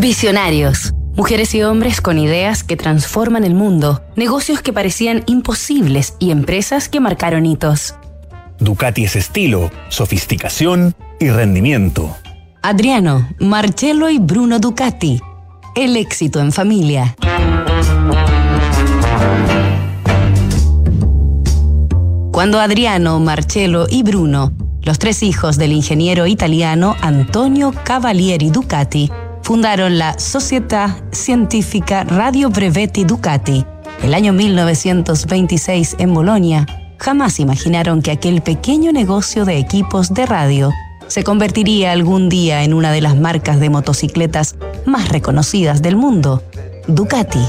Visionarios. Mujeres y hombres con ideas que transforman el mundo, negocios que parecían imposibles y empresas que marcaron hitos. Ducati es estilo, sofisticación y rendimiento. Adriano, Marcello y Bruno Ducati. El éxito en familia. Cuando Adriano, Marcello y Bruno, los tres hijos del ingeniero italiano Antonio Cavalieri Ducati, fundaron la Società Científica Radio Brevetti Ducati el año 1926 en Bolonia, jamás imaginaron que aquel pequeño negocio de equipos de radio se convertiría algún día en una de las marcas de motocicletas más reconocidas del mundo, Ducati.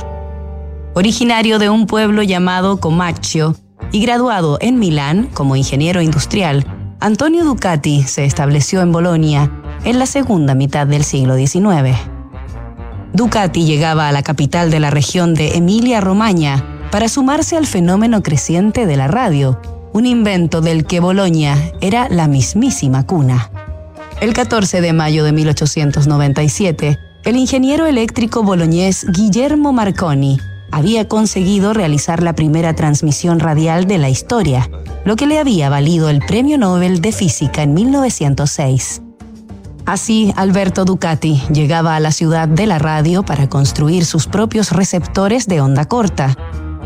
Originario de un pueblo llamado Comacchio, y graduado en Milán como ingeniero industrial, Antonio Ducati se estableció en Bolonia en la segunda mitad del siglo XIX. Ducati llegaba a la capital de la región de Emilia-Romagna para sumarse al fenómeno creciente de la radio, un invento del que Bolonia era la mismísima cuna. El 14 de mayo de 1897, el ingeniero eléctrico boloñés Guillermo Marconi había conseguido realizar la primera transmisión radial de la historia, lo que le había valido el Premio Nobel de Física en 1906. Así, Alberto Ducati llegaba a la ciudad de la radio para construir sus propios receptores de onda corta,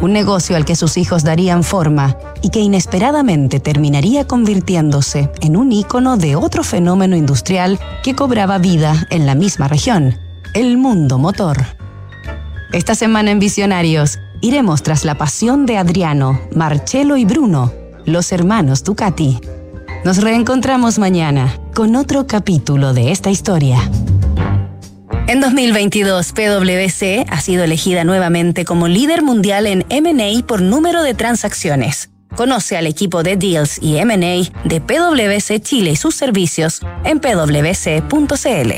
un negocio al que sus hijos darían forma y que inesperadamente terminaría convirtiéndose en un ícono de otro fenómeno industrial que cobraba vida en la misma región, el mundo motor. Esta semana en Visionarios iremos tras la pasión de Adriano, Marcello y Bruno, los hermanos Ducati. Nos reencontramos mañana con otro capítulo de esta historia. En 2022, PwC ha sido elegida nuevamente como líder mundial en MA por número de transacciones. Conoce al equipo de Deals y MA de PwC Chile y sus servicios en pwc.cl.